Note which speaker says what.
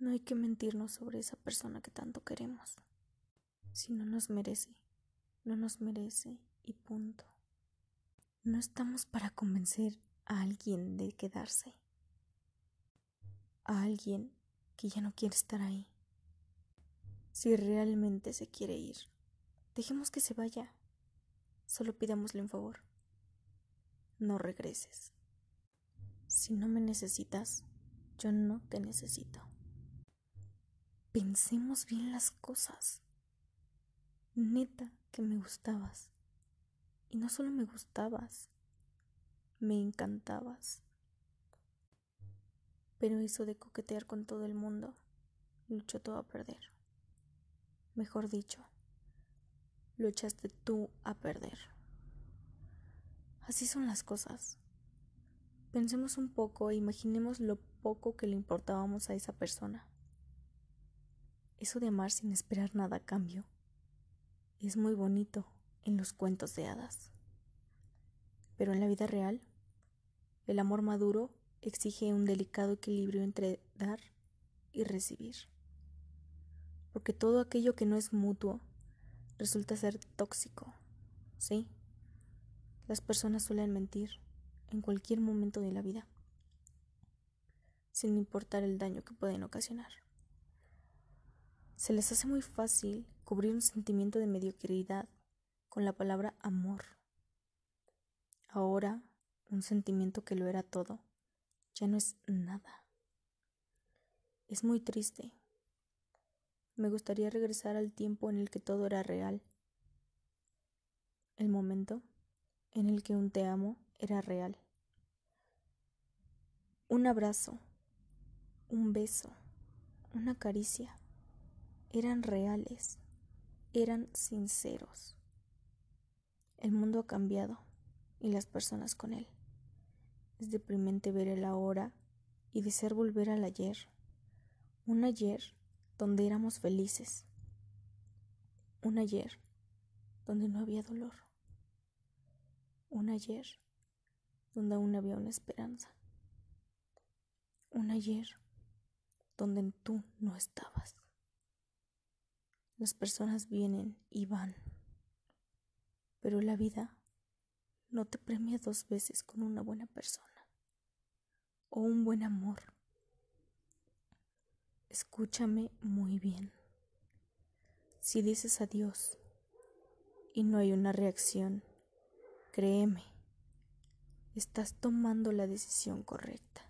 Speaker 1: No hay que mentirnos sobre esa persona que tanto queremos. Si no nos merece, no nos merece y punto. No estamos para convencer a alguien de quedarse. A alguien que ya no quiere estar ahí. Si realmente se quiere ir, dejemos que se vaya. Solo pidámosle un favor. No regreses. Si no me necesitas, yo no te necesito. Pensemos bien las cosas. Neta que me gustabas. Y no solo me gustabas, me encantabas. Pero eso de coquetear con todo el mundo, luchó todo a perder. Mejor dicho, lo echaste tú a perder. Así son las cosas. Pensemos un poco e imaginemos lo poco que le importábamos a esa persona. Eso de amar sin esperar nada a cambio es muy bonito en los cuentos de hadas. Pero en la vida real, el amor maduro exige un delicado equilibrio entre dar y recibir. Porque todo aquello que no es mutuo resulta ser tóxico. ¿Sí? Las personas suelen mentir en cualquier momento de la vida, sin importar el daño que pueden ocasionar. Se les hace muy fácil cubrir un sentimiento de mediocridad con la palabra amor. Ahora, un sentimiento que lo era todo, ya no es nada. Es muy triste. Me gustaría regresar al tiempo en el que todo era real. El momento en el que un te amo era real. Un abrazo, un beso, una caricia eran reales, eran sinceros. El mundo ha cambiado y las personas con él. Es deprimente ver el ahora y desear volver al ayer. Un ayer donde éramos felices. Un ayer donde no había dolor. Un ayer donde aún había una esperanza. Un ayer donde tú no estabas. Las personas vienen y van pero la vida no te premia dos veces con una buena persona o un buen amor. Escúchame muy bien. Si dices adiós y no hay una reacción, créeme, estás tomando la decisión correcta.